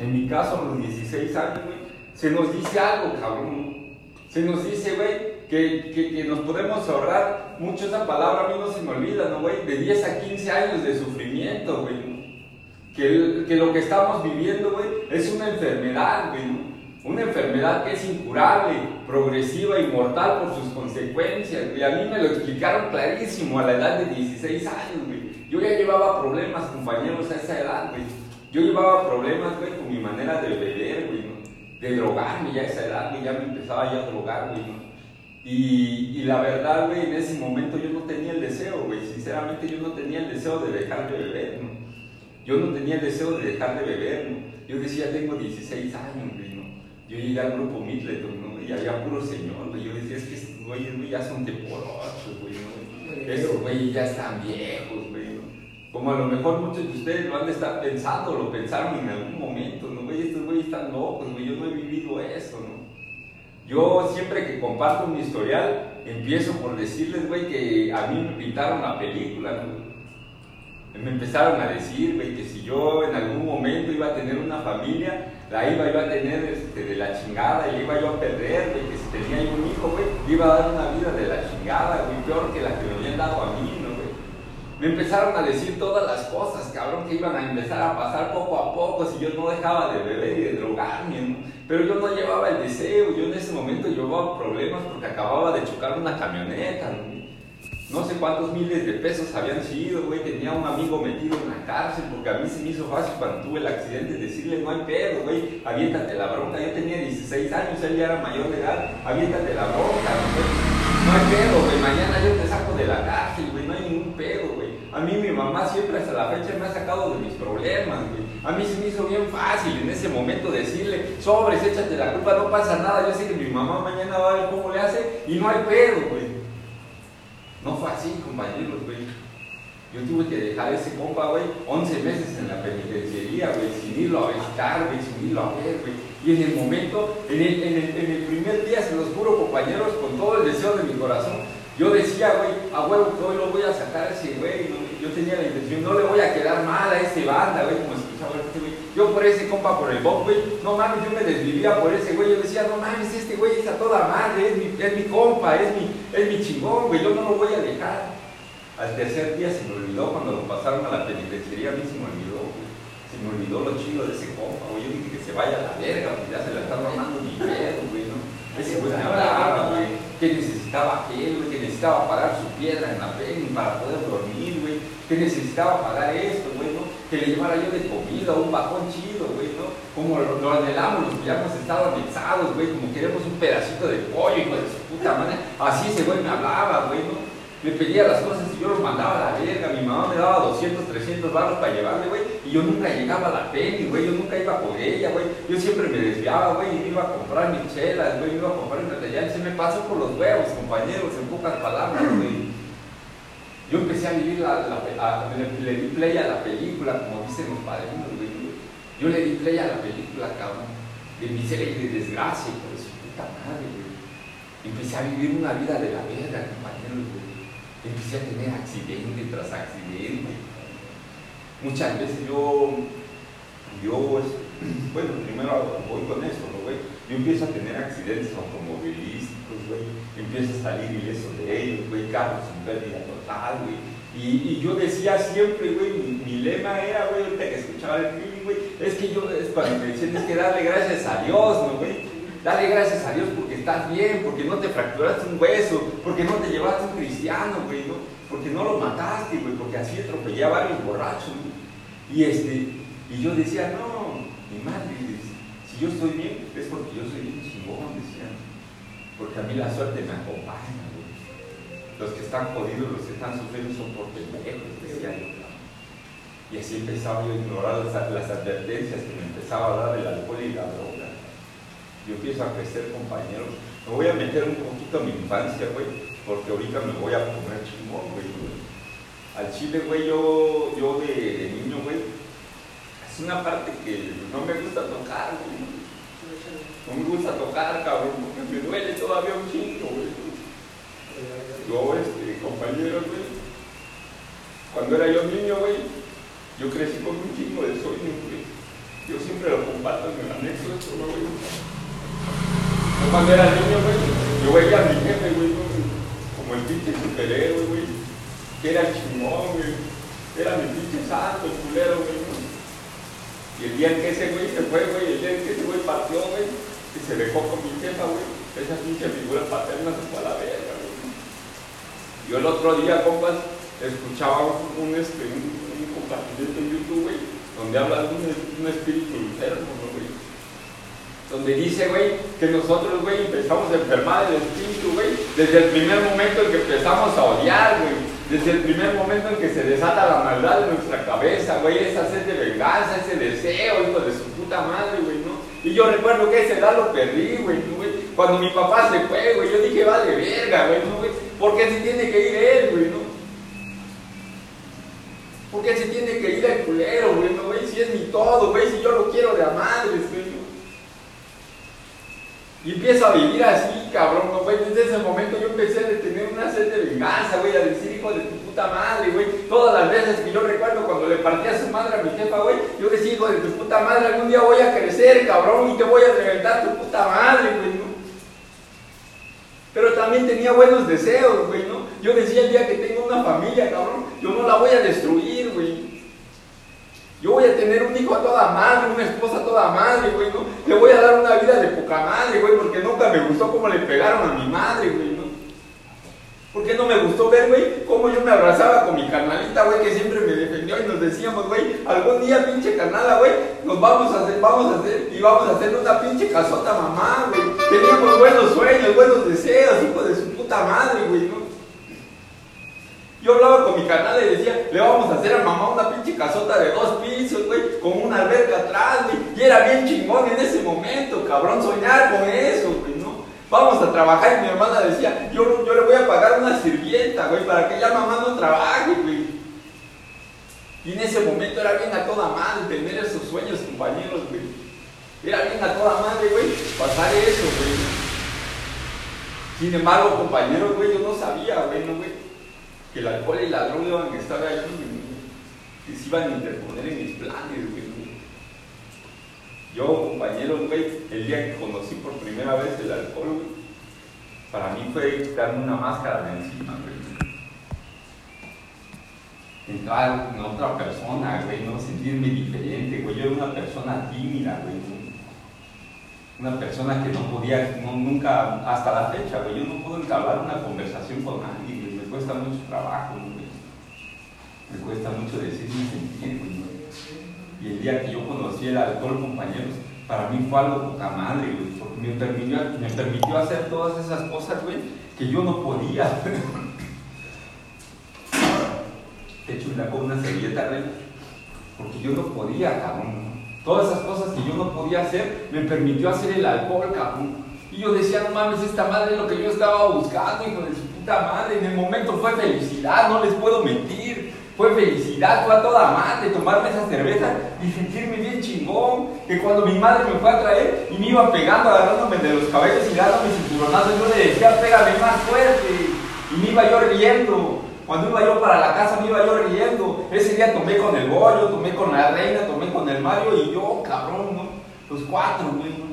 en mi caso, a los 16 años, güey, se nos dice algo, cabrón. Se nos dice, güey, que, que, que, nos podemos ahorrar mucho esa palabra, a mí no se me olvida, ¿no, güey? De 10 a 15 años de sufrimiento, güey. Que, que lo que estamos viviendo, güey, es una enfermedad, güey. Una enfermedad que es incurable, progresiva y mortal por sus consecuencias, güey. A mí me lo explicaron clarísimo a la edad de 16 años, güey. Yo ya llevaba problemas, compañeros, a esa edad, güey. Yo llevaba problemas, güey, con mi manera de beber, güey, ¿no? De drogarme ya a esa edad, güey. Ya me empezaba ya a drogar, güey, ¿no? Y, y, la verdad, güey, en ese momento yo no tenía el deseo, güey. Sinceramente yo no tenía el deseo de dejar de beber, ¿no? Yo no tenía el deseo de dejar de beber, ¿no? Yo decía, tengo 16 años, güey, ¿no? Yo llegué al grupo Midleton, ¿no? Y había puro señor, güey. Yo decía, es que estos güeyes, güey, ya son de por ocho, güey, ¿no? Esos güeyes ya están viejos, güey. Como a lo mejor muchos de ustedes lo han de estar pensando, lo pensaron en algún momento, ¿no? Güey, estos güeyes están locos, güey. Yo no he vivido eso, ¿no? Yo siempre que comparto mi historial, empiezo por decirles, güey, que a mí me pintaron la película, ¿no? Me empezaron a decir, güey, que si yo en algún momento iba a tener una familia, la iba, iba a tener este, de la chingada y la iba yo a perder, güey, que si tenía yo un hijo, güey, iba a dar una vida de la chingada, güey, peor que la que me habían dado a mí. Me empezaron a decir todas las cosas, cabrón, que iban a empezar a pasar poco a poco si yo no dejaba de beber y de drogarme, ¿no? Pero yo no llevaba el deseo, yo en ese momento llevaba problemas porque acababa de chocar una camioneta, ¿no? No sé cuántos miles de pesos habían sido, güey. Tenía un amigo metido en la cárcel porque a mí se me hizo fácil cuando tuve el accidente decirle, no hay pedo, güey, aviéntate la bronca. Yo tenía 16 años, él ya era mayor de edad, aviéntate la bronca, güey. No hay pedo, güey, mañana yo te saco de la cárcel, güey, no hay ningún pedo, güey. A mí mi mamá siempre hasta la fecha me ha sacado de mis problemas, güey. A mí se me hizo bien fácil en ese momento decirle, sobres, échate la culpa, no pasa nada. Yo sé que mi mamá mañana va a ver cómo le hace y no hay pedo, güey. No fue así, compañeros, güey. Yo tuve que dejar ese compa, güey, 11 meses en la penitenciaría, güey, sin irlo a visitar, güey, sin irlo a ver, güey. Y en el momento, en el, en, el, en el primer día, se los juro, compañeros, con todo el deseo de mi corazón, yo decía, güey, a huevo que hoy lo voy a sacar a ese güey, ¿no? Yo tenía la intención, no le voy a quedar mal a ese banda, güey, como escuchaba este güey. Yo por ese compa, por el Bob, güey, no mames, yo me desvivía por ese güey. Yo decía, no mames, este güey está toda madre, es mi, es mi compa, es mi, es mi chingón, güey, yo no lo voy a dejar. Al tercer día se me olvidó cuando lo pasaron a la penitenciaría, a mí se me olvidó, güey. Se me olvidó lo chido de ese compa, güey. Yo dije que se vaya a la verga, porque ya se la está mamando mi pedo, güey, ¿no? Ese güey me hablaba, güey, que necesitaba aquel, güey, que necesitaba pagar su piedra en la pena para poder dormir, güey, que necesitaba pagar esto, güey. Que le llevara yo de comida, un bajón chido, güey, ¿no? Como lo, anhelamos los hemos estado anexados, güey, como queremos un pedacito de pollo, hijo de su puta madre. Así ese güey me hablaba, güey, ¿no? Me pedía las cosas y yo los mandaba a la verga. Mi mamá me daba 200, 300 barros para llevarle, güey. Y yo nunca llegaba a la peli, güey. Yo nunca iba por ella, güey. Yo siempre me desviaba, güey. Y iba a comprar mis chelas, güey. Iba a comprar mi material. Se me pasó por los huevos, compañeros, en pocas palabras, güey. Yo empecé a vivir la, la le, di play a la película, como dicen los padrinos, güey. Yo le di play a la película, cabrón. De miseria y de desgracia, por su puta madre, güey. Empecé a vivir una vida de la verga, compañeros, güey empecé a tener accidente tras accidente. Muchas veces yo, yo, bueno, primero voy con esto, ¿no, güey? Yo empiezo a tener accidentes automovilísticos, güey. Empiezo a salir ileso de ellos, güey, carros sin pérdida total, güey. Y, y, yo decía siempre, güey, mi, mi, lema era, güey, ahorita que escuchaba el feeling, güey, es que yo, es para me decían, es que darle gracias a Dios, ¿no, güey? Dale gracias a Dios porque estás bien, porque no te fracturaste un hueso, porque no te llevaste un cristiano, güey, ¿no? porque no lo mataste, güey, porque así atropellé a varios borrachos, güey. Y este, y yo decía, no, mi madre, si yo estoy bien, es porque yo soy bien chingón, decía. Porque a mí la suerte me acompaña, güey. Los que están jodidos, los que están sufriendo son por pendejos, decía yo. Y así empezaba yo a ignorar las advertencias que me empezaba a dar el alcohol y la droga yo empiezo a crecer, compañeros. Me voy a meter un poquito a mi infancia, güey, porque ahorita me voy a poner chingón, güey. Al chile, güey, yo, yo de, niño, güey, es una parte que no me gusta tocar, güey. No me gusta tocar, cabrón, porque me duele todavía un chingo, güey. Yo, este, compañeros, güey, cuando era yo niño, güey, yo crecí con un chingo de sueños, güey. Yo siempre lo comparto esto, güey. Yo cuando era niño, güey, yo veía a mi jefe, güey, como el pinche superhéroe, güey, que era chingón, güey. Era mi pinche santo, el culero, güey. Y el día en que ese güey se fue, güey, el día en que ese güey partió, güey, y se dejó con mi jefa, güey, esa pinche figura paterna se fue a la verga, güey. Yo el otro día, compas, escuchaba un, este, un, un compartimiento en YouTube, güey, donde habla de un, un espíritu enfermo, güey. Donde dice, güey, que nosotros, güey, empezamos a enfermar el espíritu, güey, desde el primer momento en que empezamos a odiar, güey. Desde el primer momento en que se desata la maldad en nuestra cabeza, güey, esa sed de venganza, ese deseo, hijo de su puta madre, güey, ¿no? Y yo recuerdo que ese edad lo perdí, güey, güey. Cuando mi papá se fue, güey, yo dije, vale verga, güey, ¿no? ¿Por qué se tiene que ir él, güey, no? ¿Por qué se tiene que ir el culero, güey, no, güey? Si es mi todo, güey, si yo lo quiero de a madres, güey, ¿no? Y empiezo a vivir así, cabrón, ¿no, güey? Desde ese momento yo empecé a tener una sed de venganza, güey, a decir, hijo de tu puta madre, güey. Todas las veces que yo recuerdo cuando le partía a su madre a mi jefa, güey, yo decía, hijo de tu puta madre, algún día voy a crecer, cabrón, y te voy a reventar tu puta madre, güey, ¿no? Pero también tenía buenos deseos, güey, ¿no? Yo decía el día que tengo una familia, cabrón, yo no la voy a destruir, güey. Yo voy a tener un hijo a toda madre, una esposa a toda madre, güey, ¿no? Le voy a dar una vida de poca madre, güey, porque nunca me gustó cómo le pegaron a mi madre, güey, ¿no? Porque no me gustó ver, güey, cómo yo me abrazaba con mi carnalita, güey, que siempre me defendió y nos decíamos, güey, algún día, pinche carnala, güey, nos vamos a hacer, vamos a hacer, y vamos a hacer una pinche casota mamá, güey. Teníamos buenos sueños, buenos deseos, hijo de su puta madre, güey, ¿no? Yo hablaba con mi canal y decía, le vamos a hacer a mamá una pinche casota de dos pisos, güey, con una alberca atrás, güey. Y era bien chingón en ese momento, cabrón, soñar con eso, güey, ¿no? Vamos a trabajar y mi hermana decía, yo, yo le voy a pagar una sirvienta, güey, para que ya mamá no trabaje, güey. Y en ese momento era bien a toda madre tener esos sueños, compañeros, güey. Era bien a toda madre, güey, pasar eso, güey. Sin embargo, compañeros, güey, yo no sabía, güey, no, güey que el alcohol y la droga iban a estar ahí, que se iban a interponer en mis planes, güey. Yo, compañeros, güey, el día que conocí por primera vez el alcohol, güey, para mí fue darme una máscara de encima, güey. Entrar en otra persona, güey, no sentirme diferente, güey. Yo era una persona tímida, güey. Una persona que no podía, nunca, hasta la fecha, güey, yo no puedo entablar una conversación con me cuesta mucho trabajo, güey. Me cuesta mucho decirme sentir, güey. Y el día que yo conocí el alcohol, compañeros, para mí fue algo poca madre, güey, porque me permitió, me permitió hacer todas esas cosas, güey, que yo no podía. De hecho, la con una servilleta, güey, porque yo no podía, cabrón. Todas esas cosas que yo no podía hacer, me permitió hacer el alcohol, cabrón. Y yo decía, no mames, esta madre es lo que yo estaba buscando, hijo de su madre, en el momento fue felicidad, no les puedo mentir. Fue felicidad, fue a toda madre tomarme esa cerveza y sentirme bien chingón. Que cuando mi madre me fue a traer y me iba pegando, agarrándome de los cabellos y dándome cinturonazos, yo le decía, pégame más fuerte. Y me iba yo riendo. Cuando iba yo para la casa me iba yo riendo. Ese día tomé con el bollo, tomé con la reina, tomé con el Mario y yo, cabrón, ¿no? Los cuatro, güey.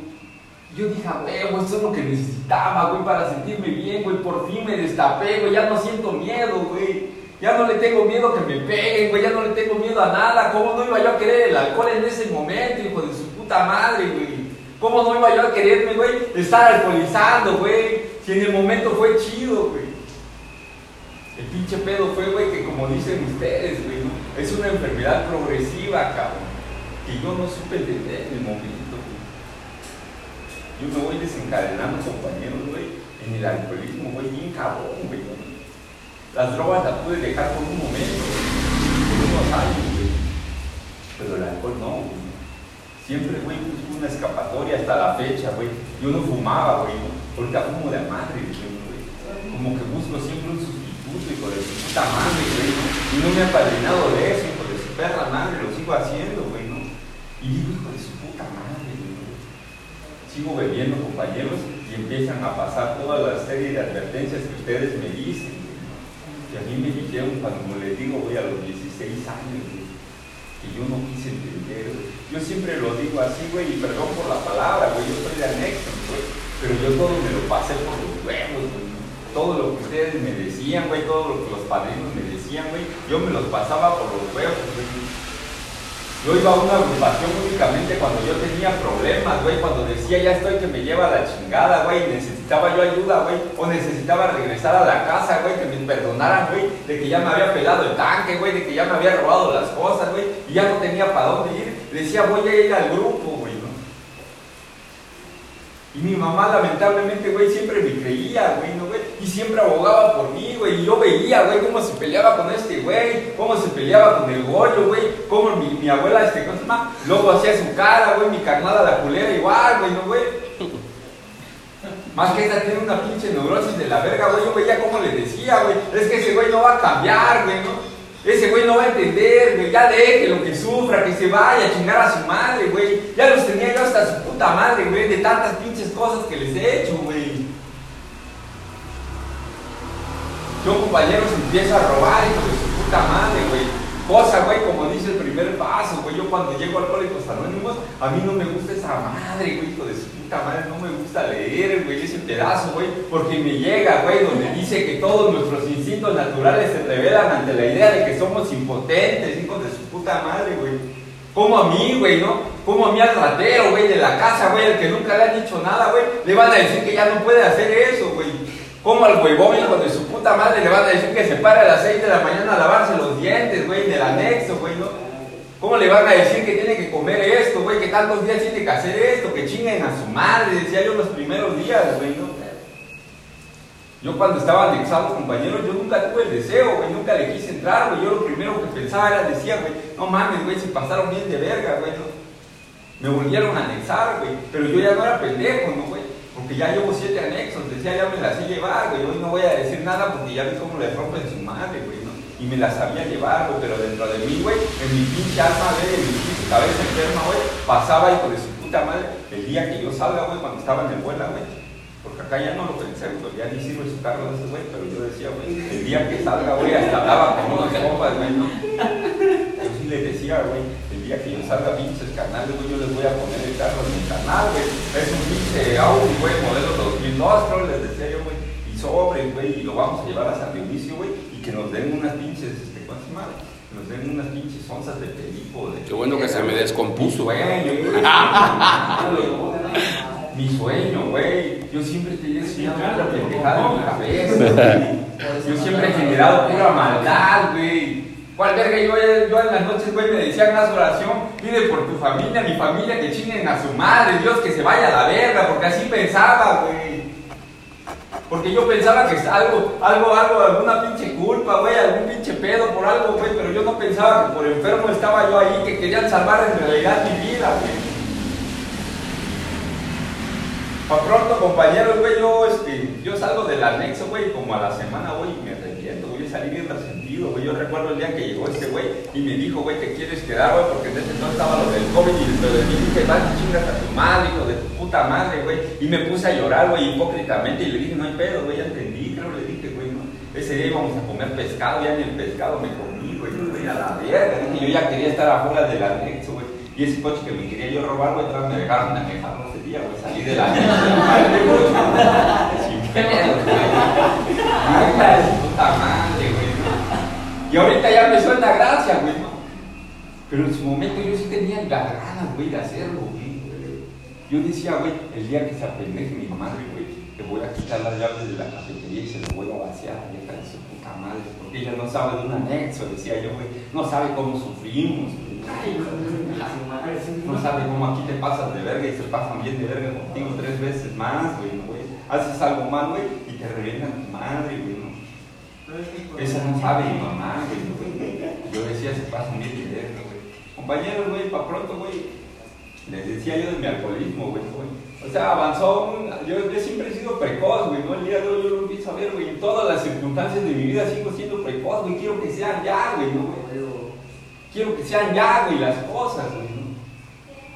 Yo dije, güey, eso es lo que necesitaba, güey, para sentirme bien, güey. Por fin me destapé, güey. Ya no siento miedo, güey. Ya no le tengo miedo que me peguen, güey. Ya no le tengo miedo a nada. ¿Cómo no iba yo a querer el alcohol en ese momento, hijo de su puta madre, güey? ¿Cómo no iba yo a quererme, güey, estar alcoholizando, güey? Si en el momento fue chido, güey. El pinche pedo fue, güey, que como dicen ustedes, güey, es una enfermedad progresiva, cabrón. Que yo no supe entender en el momento. Yo me voy desencadenando, compañeros, güey, en el alcoholismo, güey, bien cabrón, güey. Las drogas las pude dejar por un momento, por unos años, güey. Pero el alcohol no, güey. Siempre, güey, busco una escapatoria hasta la fecha, güey. Yo no fumaba, güey. Ahorita fumo de madre, güey. Como que busco siempre un sustituto, hijo de su puta madre, güey. Y no me ha padrinado de eso, hijo de su perra madre, lo sigo haciendo, güey, ¿no? Y digo, hijo de su puta madre sigo bebiendo compañeros y empiezan a pasar toda la serie de advertencias que ustedes me dicen. Y a mí me dijeron cuando les digo voy a los 16 años. que yo no quise entender. Yo siempre lo digo así, güey, y perdón por la palabra, güey, yo soy de anexo, güey, pero yo todo me lo pasé por los huevos, güey. Todo lo que ustedes me decían, güey, todo lo que los padrinos me decían, güey, yo me los pasaba por los huevos, güey. Yo iba a una agrupación únicamente cuando yo tenía problemas, güey, cuando decía ya estoy que me lleva la chingada, güey, necesitaba yo ayuda, güey, o necesitaba regresar a la casa, güey, que me perdonaran, güey, de que ya me había pelado el tanque, güey, de que ya me había robado las cosas, güey, y ya no tenía para dónde ir. Decía, voy a ir al grupo, güey, ¿no? Y mi mamá, lamentablemente, güey, siempre me creía, güey, ¿no? Y siempre abogaba por mí, güey. Y yo veía, güey, cómo se peleaba con este güey, cómo se peleaba con el Goyo, güey. Cómo mi, mi abuela, este, ¿cómo se llama? Luego hacía su cara, güey, mi carnada la culera igual, güey, ¿no, güey? Más que esta tiene una pinche neurosis de la verga, güey. Yo veía cómo le decía, güey. Es que ese güey no va a cambiar, güey, ¿no? Ese güey no va a entender, güey. Ya deje lo que sufra, que se vaya a chingar a su madre, güey. Ya los tenía yo hasta su puta madre, güey, de tantas pinches cosas que les he hecho, güey. Yo, compañeros, empiezo a robar, hijo de su puta madre, güey. Cosa, güey, como dice el primer paso, güey. Yo cuando llego a Alcohólicos Anónimos, a mí no me gusta esa madre, güey, hijo de su puta madre. No me gusta leer, güey, ese pedazo, güey. Porque me llega, güey, donde dice que todos nuestros instintos naturales se revelan ante la idea de que somos impotentes, hijo de su puta madre, güey. Como a mí, güey, ¿no? Como a mí al ratero, güey, de la casa, güey, el que nunca le han dicho nada, güey, le van a decir que ya no puede hacer eso, güey. Como al huevón, hijo de su puta madre, le van a decir que se pare a las 6 de la mañana a lavarse los dientes, güey, del anexo, güey, ¿no? ¿Cómo le van a decir que tiene que comer esto, güey, que tantos días tiene que hacer esto, que chinguen a su madre, decía yo los primeros días, güey, ¿no? Yo cuando estaba anexado, compañeros, yo nunca tuve el deseo, güey, nunca le quise entrar, güey. Yo lo primero que pensaba era, decía, güey, no mames, güey, se pasaron bien de verga, güey. ¿no? Me volvieron a anexar, güey, pero yo ya no era pendejo, ¿no, güey? Porque ya llevo siete anexos, decía, ya me las sé llevar, güey, hoy no voy a decir nada porque ya vi cómo le rompen su madre, güey, ¿no? Y me las sabía llevar, güey, pero dentro de mí, güey, en mi pinche alma, güey, en mi pinche cabeza enferma, güey, pasaba y por su puta madre, el día que yo salga, güey, cuando estaba en el vuelo, güey, porque acá ya no lo pensé, güey, ya ni sirve su carro de ese güey, pero yo decía, güey, el día que salga, güey, hasta hablaba con unos compas, güey, ¿no? Les decía, güey, el día que yo salga pinches canales, güey, yo les voy a poner el carro en mi canal, güey. Es un pinche Audi, güey, modelo 2002, creo, les decía yo, güey, y sobre, güey, y lo vamos a llevar a San Dionisio, güey, y que nos den unas pinches, este, ¿cuántas madres? Que nos den unas pinches onzas de perico, de... Qué bueno que se me descompuso. Sueño, güey. Mi sueño, güey. Yo siempre tenía soñado una pendejada en mi cabeza, güey. Yo siempre he generado pura maldad, güey. ¿Cuál verga? Yo, yo en las noches, güey, me decían, haz oración, pide por tu familia, mi familia, que chinguen a su madre, Dios que se vaya a la verga, porque así pensaba, güey. Porque yo pensaba que algo, algo, algo, alguna pinche culpa, güey, algún pinche pedo por algo, güey, pero yo no pensaba que por enfermo estaba yo ahí, que querían salvar en realidad mi vida, güey. Pa' pronto, compañeros, güey, yo, este, yo salgo del anexo, güey, como a la semana, güey, y me salí bien resentido, güey. Yo recuerdo el día que llegó este güey y me dijo, güey, que quieres quedar, güey, porque en ese entonces estaba lo del COVID y lo de mí dije, vas y chingas a tu madre, hijo de tu puta madre, güey. Y me puse a llorar, güey, hipócritamente, y le dije, no hay pedo, güey, ya entendí, creo, le dije, güey, ¿no? Ese día íbamos a comer pescado, ya ni el pescado me comí, güey, güey, a la verga, dije, yo ya quería estar afuera del anexo, güey. Y ese coche que me quería yo robar, güey, atrás me dejaron manejarlo ese día, güey. Salí de la Sin puta madre. Y ahorita ya me suena gracia, güey. Pero en su momento yo sí tenía las ganas, güey, de hacerlo, güey. Yo decía, güey, el día que se apendeje mi madre, güey, le voy a quitar las llaves de la cafetería y se lo voy a vaciar vieja de su puta madre. Porque ella no sabe de un anexo, decía yo, güey. No sabe cómo sufrimos, güey. No sabe cómo aquí te pasas de verga y se pasan bien de verga contigo tres veces más, güey, ¿no, güey. Haces algo mal, güey, y te revientan tu madre, güey, ¿no? Esa no sabe mi mamá, güey, ¿no, güey. Yo decía, se pasan bien de verga, güey. Compañeros, güey, pa' pronto, güey. Les decía yo de mi alcoholismo, güey. O sea, avanzó, un- yo, yo siempre he sido precoz, güey, ¿no? El día de hoy yo lo empiezo a ver, güey. En todas las circunstancias de mi vida sigo siendo precoz, güey. Quiero que sean ya, güey, ¿no? Quiero que sean ya, güey, las cosas, güey.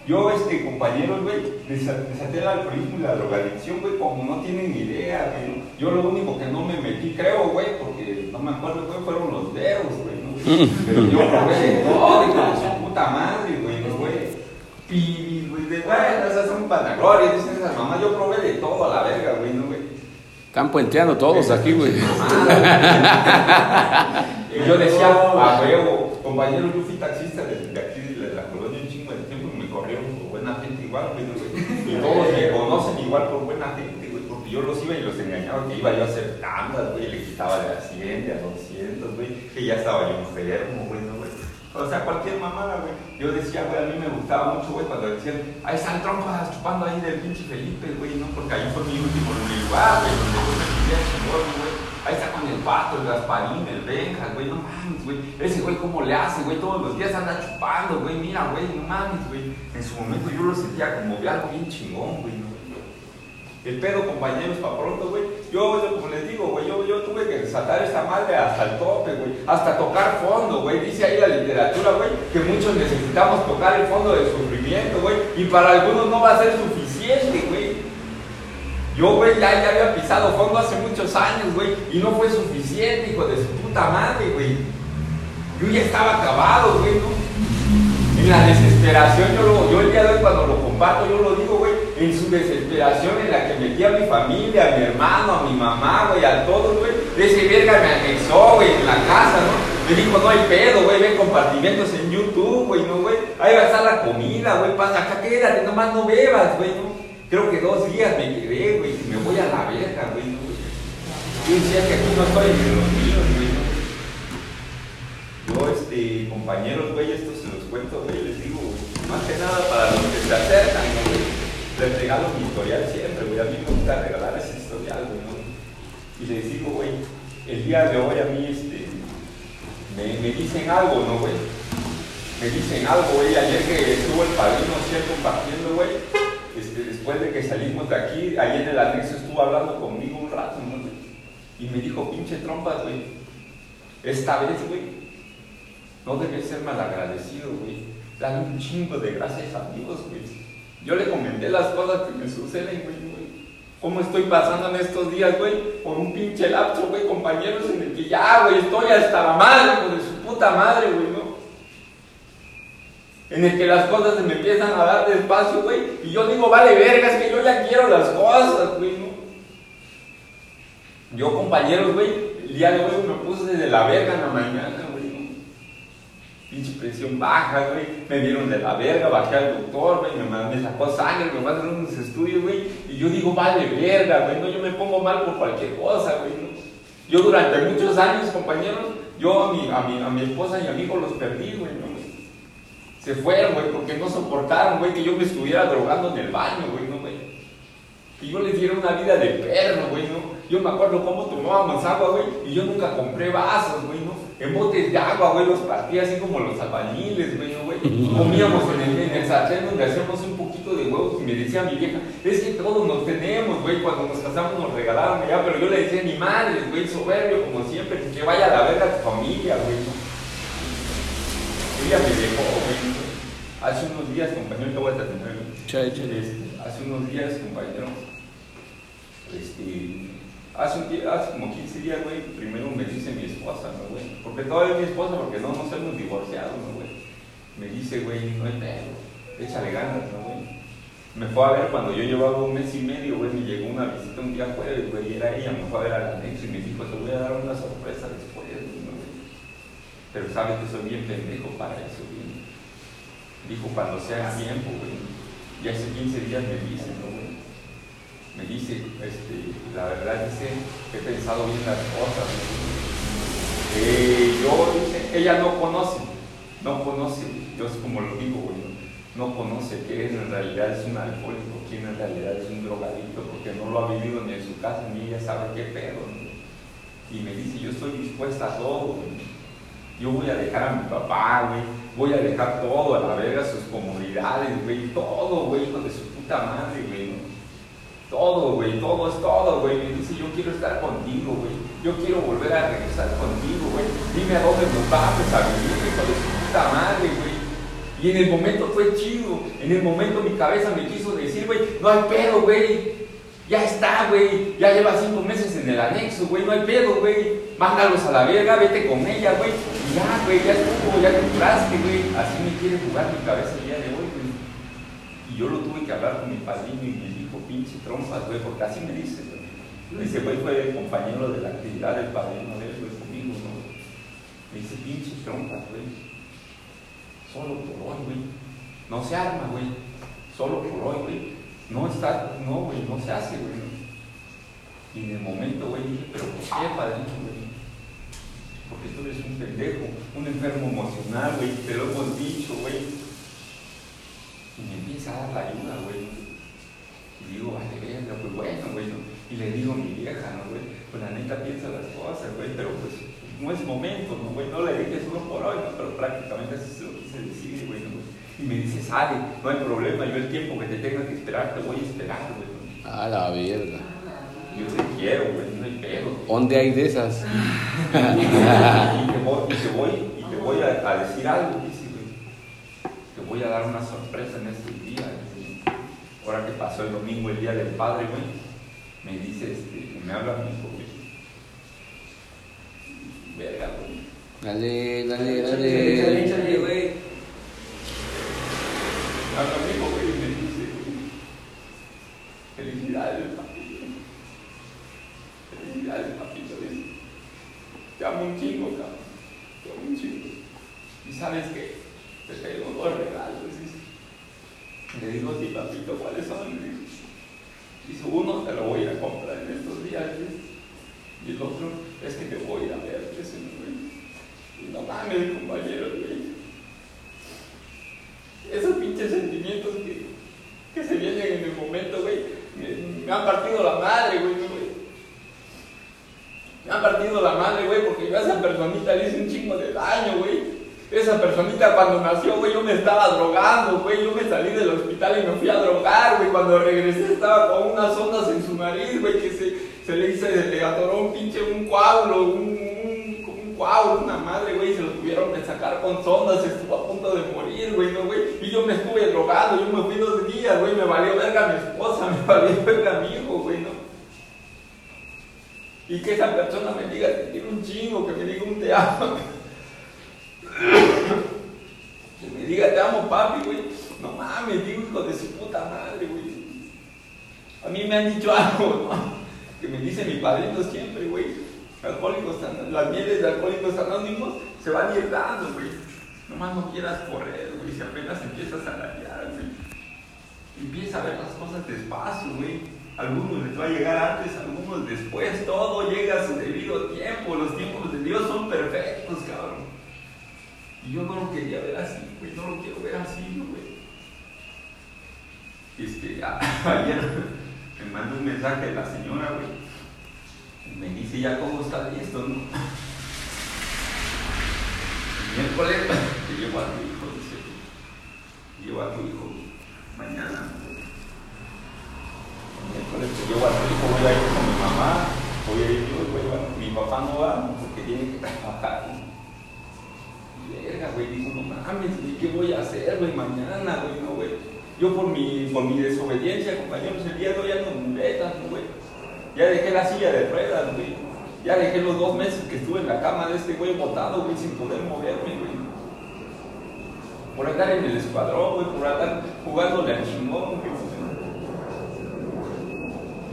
Yo, este, compañeros, güey, desa- desaté el alcoholismo y la drogadicción, güey, como no tienen idea, güey. Yo lo único que no me metí, creo, güey, porque no me acuerdo, güey, fueron los dedos, güey, ¿no? Pero yo probé de todo, de su puta madre, güey, ¿no, güey? Pibis, güey, de bueno, esas son vanaglorias, dicen esas mamás, yo probé de todo a la verga, güey, ¿no, güey? Están puenteando todos aquí, güey. Y yo decía, a huevo, compañero, yo fui taxista de, de aquí, de la colonia, un chingo de tiempo, y me corrieron por buena gente igual, güey, ¿no, güey? Y todos me conocen igual por buena gente, porque yo los iba y los engañaba, que iba yo a hacer tandas, güey, le quitaba de a 100, de a 200, güey, que ya estaba yo enfermo, güey, ¿no, güey? O sea, cualquier mamada, güey. Yo decía, güey, a mí me gustaba mucho, güey, cuando decían, ahí están trompas chupando ahí del pinche Felipe, güey, ¿no? Porque ahí fue mi último lugar, güey, donde yo me sentía chingón, güey. Ahí está con el pato, el Gasparín, el Benja, güey, no mames, güey. Ese güey, ¿cómo le hace, güey? Todos los días anda chupando, güey, mira, güey, no mames, güey. En su momento yo lo sentía como algo bien chingón, güey, ¿no? El pedo, compañeros, para pronto, güey. Yo, como les digo, güey, yo, yo tuve que saltar esta madre hasta el tope, güey. Hasta tocar fondo, güey. Dice ahí la literatura, güey, que muchos necesitamos tocar el fondo del sufrimiento, güey. Y para algunos no va a ser suficiente, güey. Yo, güey, ya, ya había pisado fondo hace muchos años, güey. Y no fue suficiente, hijo de su puta madre, güey. Yo ya estaba acabado, güey. En la desesperación, yo, lo, yo el día de hoy cuando lo comparto, yo lo digo, güey, en su desesperación en la que metí a mi familia, a mi hermano, a mi mamá, güey, a todos, güey, ese verga me anexó, güey, en la casa, ¿no? Me dijo, no hay pedo, güey, ven compartimientos en YouTube, güey, ¿no, güey? Ahí va a estar la comida, güey, pasa acá, quédate, nomás no bebas, güey, ¿no? Creo que dos días me quedé, güey, me voy a la verga, güey, ¿no? Yo decía que aquí no estoy en los míos. Yo, este, compañeros, güey, esto se los cuento, güey, les digo, más que nada para los que se acercan, ¿no, güey? Les regalo mi historial siempre, güey, a mí me gusta regalar ese historial, güey, ¿no? Y les digo, güey, el día de hoy a mí, este, me, me dicen algo, ¿no, güey? Me dicen algo, güey, ayer que estuvo el padrino ¿sí? compartiendo, güey, este, después de que salimos de aquí, ahí en el anexo estuvo hablando conmigo un rato, ¿no? Y me dijo, pinche trompas, güey, esta vez, güey, no debes ser malagradecido, güey. Dale un chingo de gracias a Dios, güey. Yo le comenté las cosas que me suceden, güey, güey. ¿Cómo estoy pasando en estos días, güey? Por un pinche lapso, güey, compañeros, en el que ya, güey, estoy hasta la madre, hijo de su puta madre, güey, ¿no? En el que las cosas se me empiezan a dar despacio, güey. Y yo digo, vale, verga, es que yo ya quiero las cosas, güey, ¿no? Yo, compañeros, güey, el día de hoy me puse de la verga en la mañana, güey. Pinche presión baja, güey. Me dieron de la verga, bajé al doctor, güey. Me, me sacó sangre, me mandaron unos estudios, güey. Y yo digo, vale, verga, güey. No, yo me pongo mal por cualquier cosa, güey, ¿no? Yo durante muchos años, compañeros, yo a mi, a mi, a mi esposa y a mi hijo los perdí, güey, ¿no? Se fueron, güey, porque no soportaron, güey, que yo me estuviera drogando en el baño, güey, ¿no, güey? Que yo les diera una vida de perro, güey, ¿no? Yo me acuerdo cómo tomábamos agua, güey, y yo nunca compré vasos, güey, ¿no? En botes de agua, güey, los partía así como los albañiles, güey, ¿no, güey? Comíamos en el, en el sartén donde hacíamos un poquito de huevos y me decía mi vieja, es que todos nos tenemos, güey, cuando nos casamos nos regalaron ya, pero yo le decía, ni madre, güey, soberbio como siempre, que vaya a la verga tu familia, güey. Ella me dejó, güey. Hace unos días, compañero, te voy a terminar. güey. Este, hace unos días, compañero, este, hace, un día, hace como 15 días, güey, primero me dice mi esposa, ¿no, güey? Porque todavía mi esposa, porque no nos hemos divorciado, ¿no, güey? Me dice, güey, no hay pedo, échale ganas, ¿no, güey? Me fue a ver cuando yo llevaba un mes y medio, güey, me llegó una visita un día jueves, güey, y era ella, me fue a ver al anexo y me dijo, te voy a dar una sorpresa después, ¿no, güey? Pero sabes que soy bien pendejo para eso, güey. Dijo, cuando sea tiempo, güey. Y hace 15 días me dice, ¿no, güey? Me dice, este, la verdad dice, he pensado bien las cosas, ¿no? Yo, dice, ella no conoce, no conoce, yo es como lo digo, güey, no, no conoce que él en realidad es un alcohólico, quién en realidad es un drogadicto, porque no lo ha vivido ni en su casa, ni ella sabe qué pedo, ¿no? Y me dice, yo estoy dispuesta a todo, güey. Yo voy a dejar a mi papá, güey. Voy a dejar todo a la verga, sus comodidades, güey. Todo, güey, hijo de su puta madre, güey. Todo, güey, todo es todo, güey. Me dice, yo quiero estar contigo, güey. Yo quiero volver a regresar contigo, güey. Dime a dónde nos vamos a vivir, hijo de su puta madre, güey. Y en el momento fue chido. En el momento mi cabeza me quiso decir, güey, no hay pedo, güey. Ya está, güey. Ya lleva cinco meses en el anexo, güey. No hay pedo, güey. Mándalos a la verga, vete con ella, güey. Y ya, güey, ya estuvo, ya compraste, güey. Así me quiere jugar mi cabeza el día de hoy, güey. Y yo lo tuve que hablar con mi padrino y me dijo, pinche trompas, güey, porque así me dice, güey. Ese güey fue el compañero de la actividad del padrino de él, güey, conmigo, ¿no? Me dice, pinche trompas, güey. Solo por hoy, güey. No se arma, güey. Solo por hoy, güey no está, no, güey, no se hace, güey. Y en el momento, güey, dije, pero ¿por qué, padrino, güey? Porque tú eres un pendejo, un enfermo emocional, güey, te lo hemos dicho, güey. Y me empieza a dar la ayuda, güey. Y digo, vale, verga, pues bueno, güey. Y le digo a mi vieja, ¿no, güey? Pues la neta piensa las cosas, güey, pero pues no es momento, ¿no, güey? No le dije solo por hoy, ¿no? Pero prácticamente así se lo quise decir, güey, ¿no? Y me dice, sale, no hay problema, yo el tiempo que te tenga que esperar te voy a esperar, güey. A la verga. Yo te quiero, güey, no hay pedo. ¿Dónde hay de esas? y, te voy, y te voy, y te voy a, a decir algo, dice, güey. Te voy a dar una sorpresa en este día. Ahora que pasó el domingo, el día del padre, güey, me dice, este, me habla mi hijo, güey. Verga, güey. Dale, dale, Échale, échale, échale, dale. güey. Habla mi hijo, güey, y me dice, güey, felicidades, papito. Felicidades, papito. Dice, te amo un chingo, cabrón. Te amo un chingo. Y sabes que te tengo dos regalos, dice. Y le digo, sí, papito, ¿cuáles son? Dice, Dice, uno te lo voy a comprar en estos días, dice. Y el otro es que te voy a ir a ver, dice, güey. Y no mames, compañeros, güey. Esos pinches sentimientos que, que se vienen en el momento, güey, me, me han partido la madre, güey, güey. Me han partido la madre, güey, porque yo a esa personita le hice un chingo de daño, güey. Esa personita cuando nació, güey, yo me estaba drogando, güey. Yo me salí del hospital y me fui a drogar, güey. Cuando regresé estaba con unas ondas en su nariz, güey, que se, se le hizo, le atoró un pinche, un coágulo, un, un, un coágulo, una madre, güey. Se lo tuvieron que sacar con sondas, estuvo a punto de morir, güey, ¿no, güey? Y yo me estuve drogando, yo me fui dos días, güey. Me valió verga mi esposa, me valió verga mi hijo, güey, ¿no? Y que esa persona me diga que quiero un chingo, que me diga un te amo. Que me diga te amo papi, güey. No mames, digo hijo de su puta madre, güey. A mí me han dicho algo, ¿no? Que me dice mi padrino siempre, güey. Alcohólicos, las mieles de alcohólicos anónimos se van dando, güey. Nomás no quieras correr, güey. Si apenas empiezas a latear, güey. Empieza a ver las cosas despacio, güey. Algunos les va a llegar antes, algunos después. Todo llega a su debido tiempo. Los tiempos de Dios son perfectos, cabrón. Y yo no lo quería ver así, güey. No lo quiero ver así, güey. Y es que a- ayer me mandó un mensaje de la señora, güey. Me dice ya cómo está esto, ¿no? El miércoles te llevo a tu hijo, dice. Llevo a tu hijo mañana. El miércoles te llevo a tu hijo, voy a ir con mi mamá. Voy a ir yo, güey. bueno, Mi papá no va porque tiene que trabajar. Güey, dijo, no mames, güey, ¿qué voy a hacer, güey, mañana, güey, no, güey? Yo por mi, por mi desobediencia, compañeros, el día de hoy ando muletas, ¿no, güey? Ya dejé la silla de ruedas, güey. Ya dejé los dos meses que estuve en la cama de este güey botado, güey, sin poder moverme, güey. Por andar en el escuadrón, güey, por andar jugándole al chingón, güey.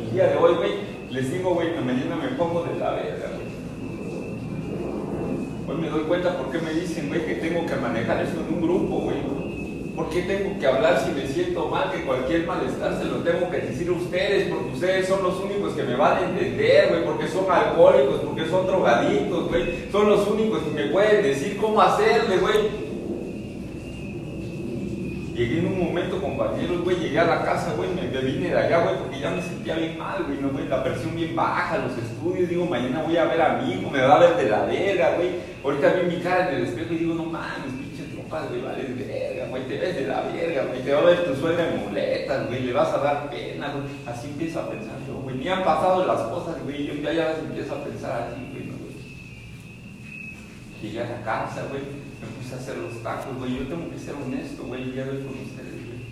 El día de hoy, güey, les digo, güey, mañana me pongo de la verga, güey. Me doy cuenta por qué me dicen, que tengo que manejar esto en un grupo, güey. ¿Por qué tengo que hablar si me siento mal? Que cualquier malestar se lo tengo que decir a ustedes, porque ustedes son los únicos que me van a entender, güey, porque son alcohólicos, porque son drogadictos, güey. Son los únicos que me pueden decir cómo hacerle, güey. Llegué en un momento, compañeros, güey, llegué a la casa, güey, me, vine de allá, güey, porque ya me sentía bien mal, güey, no, güey, la presión bien baja, los estudios, digo, mañana voy a ver a mi hijo, me va a ver de la verga, güey. Ahorita vi mi cara en el espejo y digo, no mames, pinche tropas, güey, vales verga, güey, te ves de la verga, güey, te va a ver tu suegra en muletas, güey, le vas a dar pena, güey. Así empiezo a pensar yo, güey, me han pasado las cosas, güey, yo ya, ya empiezo a pensar así. Llegué a la casa, güey, me puse a hacer los tacos, güey. Yo tengo que ser honesto, güey, el día de hoy con ustedes, güey.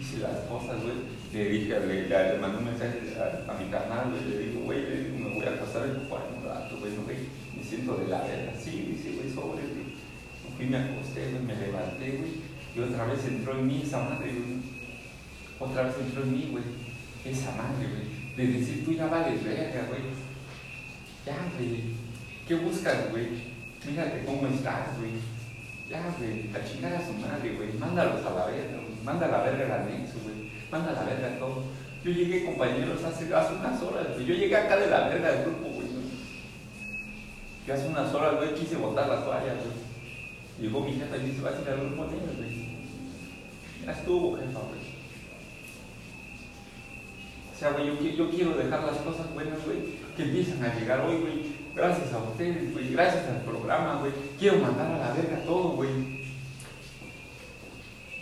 Hice las cosas, güey. Le dije, le, le, mandé un mensaje a, mi carnal, güey. Le digo, güey, me voy a acostar tu cuarto un rato, güey, no, güey. Me siento de la verga. Sí, dice, güey, sobre, güey. Fui, me acosté, güey, me levanté, güey. Y otra vez entró en mí esa madre, güey. Otra vez entró en mí, güey. Esa madre, güey. De decir, tú ya vales verga, güey. Ya, güey. ¿Qué buscas, güey? Mírate cómo estás, güey. Ya, güey, a chingar a su madre, güey. Mándalos a la verga, güey. Manda la verga al anexo, güey. Manda la verga todo. Yo llegué, compañeros, hace, hace unas horas, güey. Yo llegué acá de la verga del grupo, güey. Yo hace unas horas, güey, quise botar la toalla, güey. Llegó mi jefa y me dice, vas a ir al grupo de ellos, güey. Ya estuvo, jefa, güey. O sea, güey, yo, yo quiero dejar las cosas buenas, güey, que empiezan a llegar hoy, güey Gracias a ustedes, güey. Gracias al programa, güey. Quiero mandar a la verga todo, güey.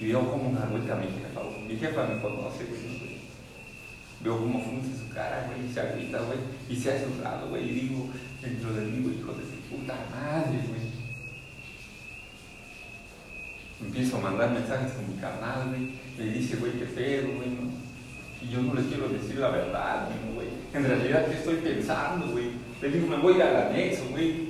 Y veo cómo me vuelta a mi jefa, güey. Mi jefa me conoce, güey. Veo cómo frunce su cara, güey. Y se agita, güey. Y se hace un lado, güey. Y digo, dentro del mí, hijo de su puta madre, güey. Empiezo a mandar mensajes con mi carnal, güey. Me dice, güey, qué pedo, güey, ¿no? Y yo no les quiero decir la verdad, güey. En realidad, ¿qué estoy pensando, güey? Le digo, me voy a al anexo, güey.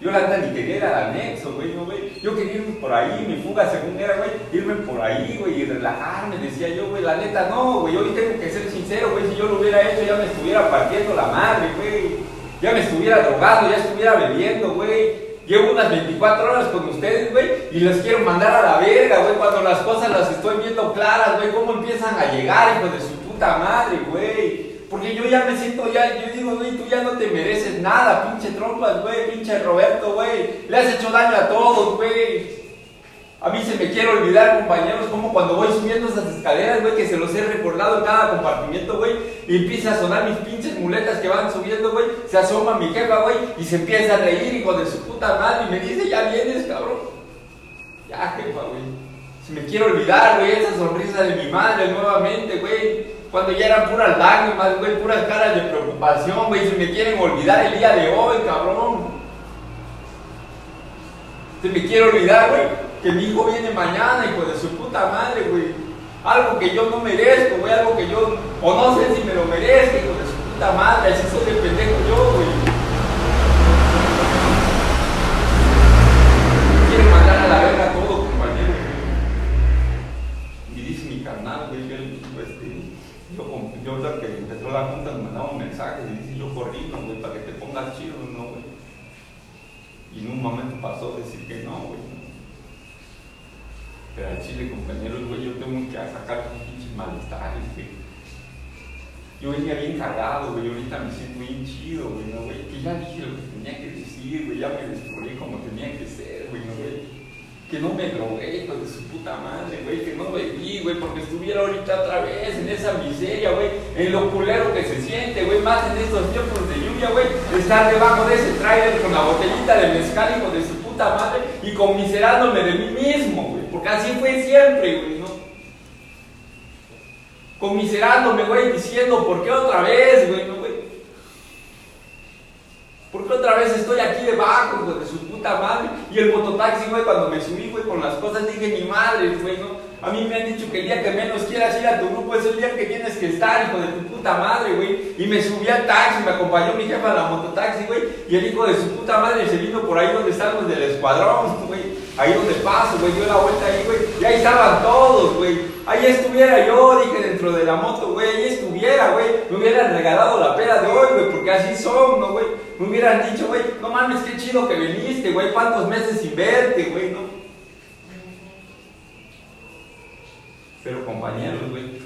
Yo la neta ni quería ir al anexo, güey, no, güey. Yo quería irme por ahí, mi fuga según era, güey, irme por ahí, güey, y relajarme, decía yo, güey, la neta no, güey, hoy tengo que ser sincero, güey, si yo lo hubiera hecho ya me estuviera partiendo la madre, güey. Ya me estuviera drogando, ya estuviera bebiendo, güey. Llevo unas 24 horas con ustedes, güey, y les quiero mandar a la verga, güey, cuando las cosas las estoy viendo claras, güey, cómo empiezan a llegar, hijo de su puta madre, güey. Porque yo ya me siento, ya, yo digo, güey, tú ya no te mereces nada, pinche trompas, güey, pinche Roberto, güey. Le has hecho daño a todos, güey. A mí se me quiere olvidar, compañeros, como cuando voy subiendo esas escaleras, güey, que se los he recordado en cada compartimiento, güey, y empieza a sonar mis pinches muletas que van subiendo, güey, se asoma mi jefa, güey, y se empieza a reír, hijo de su puta madre, y me dice, ya vienes, cabrón. Ya, jefa, güey. Se me quiere olvidar, güey, esa sonrisa de mi madre nuevamente, güey. Cuando ya eran puras lágrimas, güey, puras caras de preocupación, güey, se me quieren olvidar el día de hoy, cabrón. Se me quiere olvidar, güey, que mi hijo viene mañana, hijo de su puta madre, güey. Algo que yo no merezco, güey, algo que yo, o no sé si me lo merezco, hijo de su puta madre, así soy de pendejo yo, güey. Quiere mandar a la verga todo, compañero. Y dice mi carnal, güey, que yo, yo que empezó la junta me mandaba un mensaje y dice, yo corrí, no, güey, para que te pongas chido, no, güey. Y en un momento pasó decir que no, güey. Pero al chile, compañeros, güey, yo tengo que sacar un pinche malestar, güey. Yo venía bien cagado, güey, ahorita me siento bien chido, güey, ¿no, güey? Que ya dije lo que tenía que decir, güey, ya me destruí como tenía que ser, güey, ¿no, güey? que no me drogué, hijo de su puta madre, güey, que no bebí, güey, porque estuviera ahorita otra vez en esa miseria, güey, en lo culero que se siente, güey, más en estos tiempos de lluvia, güey, estar debajo de ese trailer con la botellita de mezcal, hijo de su puta madre, y conmiserándome de mí mismo, güey, porque así fue siempre, güey, ¿no? Conmiserándome, güey, diciendo, ¿por qué otra vez, güey, no, güey? ¿Por qué otra vez estoy aquí debajo, güey, de su puta madre? Y el mototaxi, güey, cuando me subí, güey, con las cosas, dije, mi madre, güey, ¿no? A mí me han dicho que el día que menos quieras ir a tu grupo es el día que tienes que estar, hijo de tu puta madre, güey. Y me subí al taxi, me acompañó mi jefa a la mototaxi, güey. Y el hijo de su puta madre se vino por ahí donde están los del escuadrón, güey. Ahí donde paso, güey, dio la vuelta ahí, güey. Y ahí estaban todos, güey. Ahí estuviera yo, dije, dentro de la moto, güey. Ahí estuviera, güey. Me hubieran regalado la pera de hoy, güey, porque así son, ¿no, güey? Me hubieran dicho, güey, no mames, qué chido que viniste, güey. ¿Cuántos meses sin verte, güey, no? Pero compañeros, güey,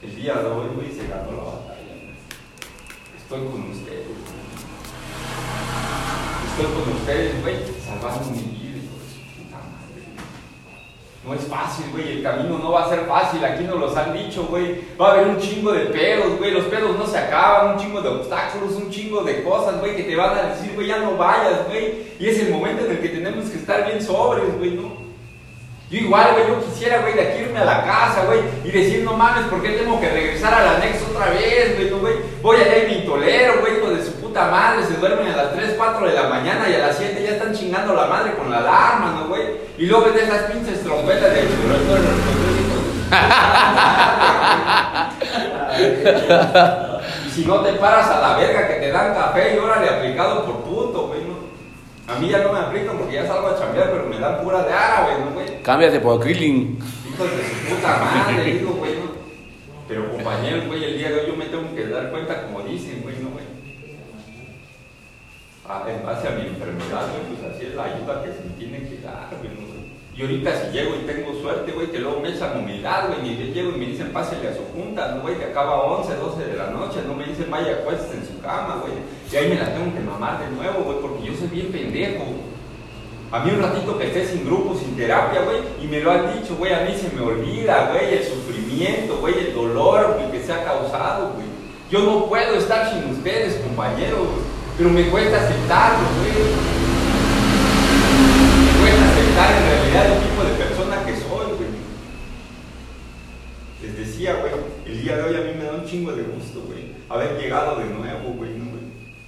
el día de hoy, güey, se ganó la batalla. Estoy con ustedes, güey. Estoy con ustedes, güey, salvando mi vida, hijo de puta madre. No es fácil, güey, el camino no va a ser fácil, aquí nos los han dicho, güey. Va a haber un chingo de pedos, güey, los pedos no se acaban, un chingo de obstáculos, un chingo de cosas, güey, que te van a decir, güey, ya no vayas, güey. Y es el momento en el que tenemos que estar bien sobres, güey, ¿no? Yo igual, güey, yo quisiera, güey, de aquí irme a la casa, güey, y decir, no mames, ¿por qué tengo que regresar al anexo otra vez, güey, no, güey? Voy allá y mi tolero, güey, hijo de su puta madre, se duermen a las 3, 4 de la mañana y a las 7 ya están chingando la madre con la alarma, ¿no, güey? Y luego ves esas pinches trompetas de y si no te paras a la verga que te dan café y órale aplicado por puto, güey. A mí ya no me aplican porque ya salgo a chambear, pero me dan pura de árabe, ¿no, güey? Cámbiate por Krillin. Hijos de su puta madre, digo, güey, ¿no? Pero compañeros, güey, el día de hoy yo me tengo que dar cuenta, como dicen, güey, ¿no, güey? Ah, en base a mi enfermedad, güey, pues así es la ayuda que se me tiene que dar, güey, ¿no, güey? Y ahorita si llego y tengo suerte, güey, que luego me echan humildad, güey, y llego y me dicen, pásele a su junta, ¿no, güey? Que acaba a 11, 12 de la noche, no me dicen, vaya, acuéstese en su cama, güey. Y ahí me la tengo que mamar de nuevo, güey, porque yo soy bien pendejo. A mí un ratito que esté sin grupo, sin terapia, güey, y me lo han dicho, güey, a mí se me olvida, güey, el sufrimiento, güey, el dolor güey, que se ha causado, güey. Yo no puedo estar sin ustedes, compañeros, pero me cuesta aceptarlo, güey pueden aceptar en realidad el tipo de persona que soy, güey. Les decía, güey, el día de hoy a mí me da un güey, haber llegado de nuevo, güey, ¿no, güey?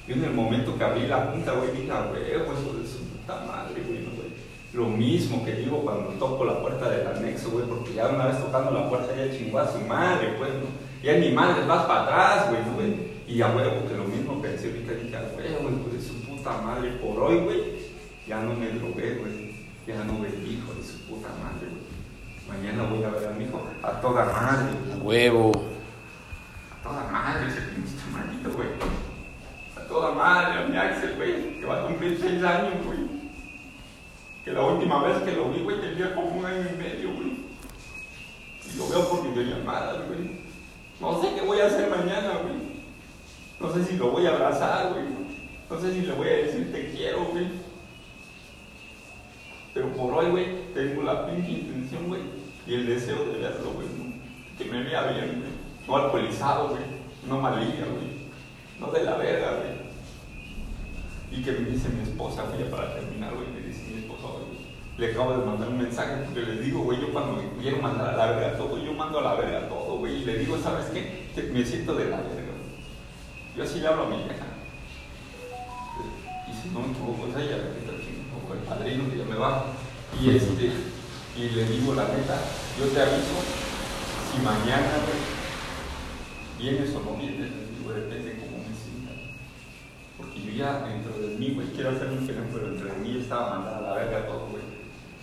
Yo en el momento que abrí la punta, güey, dije, güey, eso de su puta madre, güey, ¿no, güey? Lo mismo que digo cuando toco la puerta del anexo, güey, porque ya una vez tocando la puerta ya chingó a su madre, pues, ¿no? Ya mi madre vas para atrás, güey, ¿no, güey? Y a huevo, que lo mismo pensé ahorita, dije, güey, güey, de su puta madre, por hoy, güey, ya no me drogué, güey. Ya no vendí, hijo de su puta madre, güey. Mañana voy a ver a mi hijo a toda madre. A huevo. Toda madre ese pinche chamanito, güey. A toda madre, a mi Axel, güey, que va a cumplir seis años, güey. Que la última vez que lo vi, güey, tenía como un año y medio, güey. Y lo veo por videollamadas, güey. No sé qué voy a hacer mañana, güey. No sé si lo voy a abrazar, güey. No sé si le voy a decir te quiero, güey. Pero por hoy, güey, tengo la pinche intención, güey, y el deseo de verlo, güey, que me vea bien, güey. No alcoholizado, güey, no malilla, güey, no de la verga, güey. Y que me dice mi esposa, güey, para terminar, güey, me dice mi esposa, güey, le acabo de mandar un mensaje porque le digo, güey, yo cuando me quiero mandar a la verga todo, yo mando a la verga todo, güey, y le digo, ¿sabes qué? Que me siento de la verga, güey. Yo así le hablo a mi vieja. Y si no me equivoco, pues ella, el padrino que ya me va. Y, este, y le digo la neta, yo te aviso, si mañana vienes o no vienes, digo, depende de cómo me sienta. Porque yo ya dentro de mí, güey, quiero hacer un fenómeno, pero dentro de mí estaba mandada la verga todo, güey.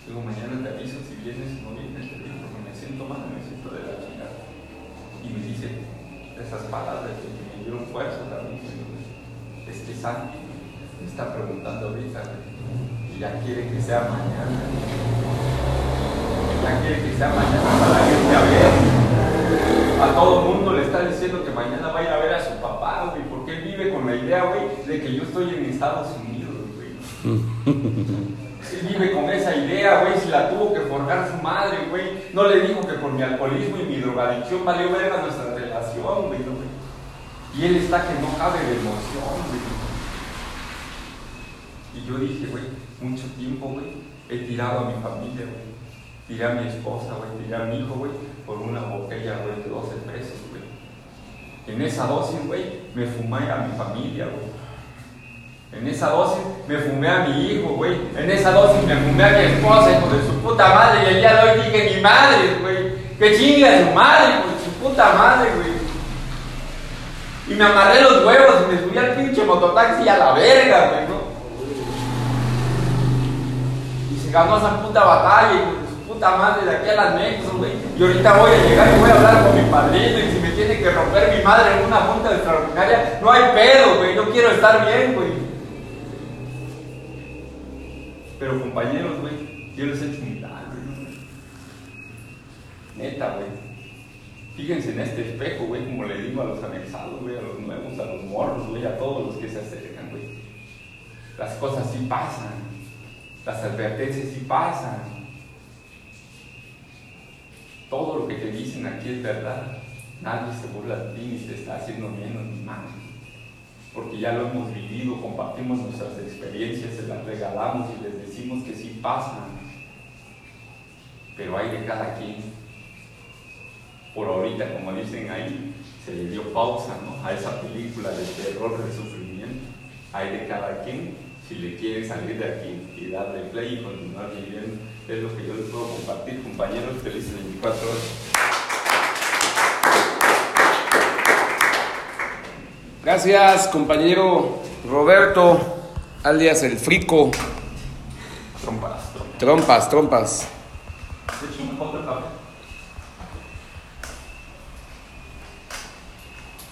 Digo, mañana te aviso si vienes o no vienes, te digo, porque me siento mal, me siento de la chingada. Y me dice esas palabras que me dieron fuerza también, es que Santi me está preguntando ahorita, ya quiere que sea mañana. Ya quiere que sea mañana para irte a ver. A todo el mundo le está diciendo que mañana va a ir a ver a su papá, güey, porque él vive con la idea, güey, de que yo estoy en Estados Unidos, güey. Él vive con esa idea, güey, si la tuvo que forjar su madre, güey. No le dijo que por mi alcoholismo y mi drogadicción valió ver a nuestra relación, güey. Y él está que no cabe de emoción, güey. Y yo dije, güey, mucho tiempo, güey, he tirado a mi familia, güey. Tiré a mi esposa, güey, tiré a mi hijo, güey, por una botella, güey, de 12 pesos, güey. En esa dosis, güey, me fumé a mi familia, güey. En esa dosis me fumé a mi hijo, güey. En esa dosis me fumé a mi esposa, hijo de su puta madre. Y el día de hoy dije, mi madre, güey. Que chingue a su madre, güey. Su puta madre, güey. Y me amarré los huevos y me subí al pinche mototaxi a la verga, güey, ¿no? ganó esa puta batalla y su puta madre de aquí a las nexos, güey. Y ahorita voy a llegar y voy a hablar con mi padrino y si me tiene que romper mi madre en una junta extraordinaria, no hay pedo, güey. Yo quiero estar bien, güey. Pero compañeros, güey, yo les he hecho un milagro, güey. Neta, güey. Fíjense en este espejo, güey, como le digo a los anexados, güey, a los nuevos, a los morros, güey, a todos los que se acercan, güey. Las cosas sí pasan. Las advertencias sí pasan. Todo lo que te dicen aquí es verdad. Nadie se burla de ti ni te está haciendo menos ni más. Porque ya lo hemos vivido, compartimos nuestras experiencias, se las regalamos y les decimos que sí pasan. Pero hay de cada quien. Por ahorita, como dicen ahí, se le dio pausa ¿no? a esa película de terror, de sufrimiento. Hay de cada quien si le quiere salir de aquí y darle play y continuar viviendo, es lo que yo les puedo compartir, compañeros, felices 24 horas. Gracias, compañero Roberto, alias el Frico. Trompas, trompas. Trompas, trompas.